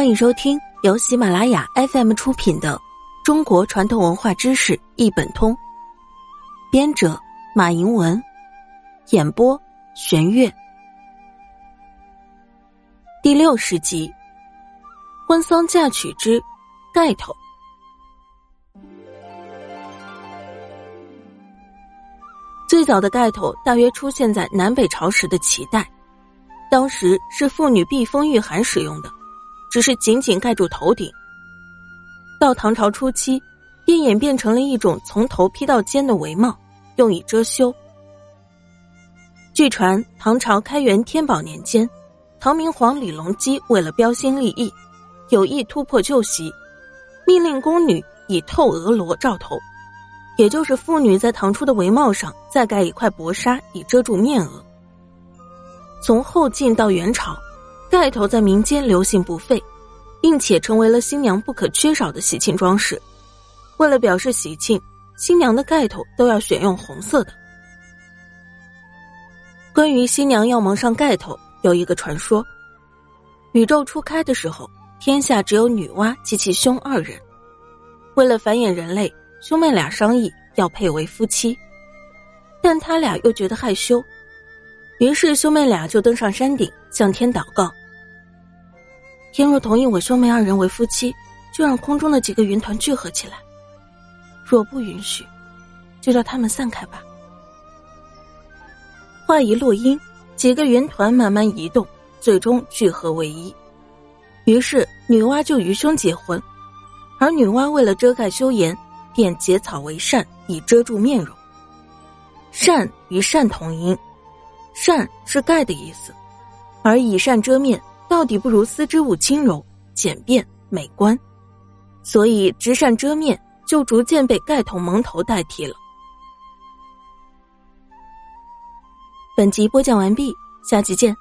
欢迎收听由喜马拉雅 FM 出品的《中国传统文化知识一本通》，编者马迎文，演播玄月。第六十集，婚丧嫁娶之盖头。最早的盖头大约出现在南北朝时的齐代，当时是妇女避风御寒使用的。只是紧紧盖住头顶。到唐朝初期，便演变成了一种从头披到肩的帷帽，用以遮羞。据传，唐朝开元天宝年间，唐明皇李隆基为了标新立异，有意突破旧习，命令宫女以透额罗罩头，也就是妇女在唐初的帷帽上再盖一块薄纱，以遮住面额。从后晋到元朝。盖头在民间流行不废，并且成为了新娘不可缺少的喜庆装饰。为了表示喜庆，新娘的盖头都要选用红色的。关于新娘要蒙上盖头，有一个传说：宇宙初开的时候，天下只有女娲及其兄二人。为了繁衍人类，兄妹俩商议要配为夫妻，但他俩又觉得害羞，于是兄妹俩就登上山顶，向天祷告。天若同意我兄妹二人为夫妻，就让空中的几个云团聚合起来；若不允许，就叫他们散开吧。话一落音，几个云团慢慢移动，最终聚合为一。于是女娲就与兄结婚，而女娲为了遮盖羞颜，便结草为扇，以遮住面容。扇与扇同音，扇是盖的意思，而以扇遮面。到底不如丝织物轻柔、简便、美观，所以直扇遮面就逐渐被盖头蒙头代替了。本集播讲完毕，下集见。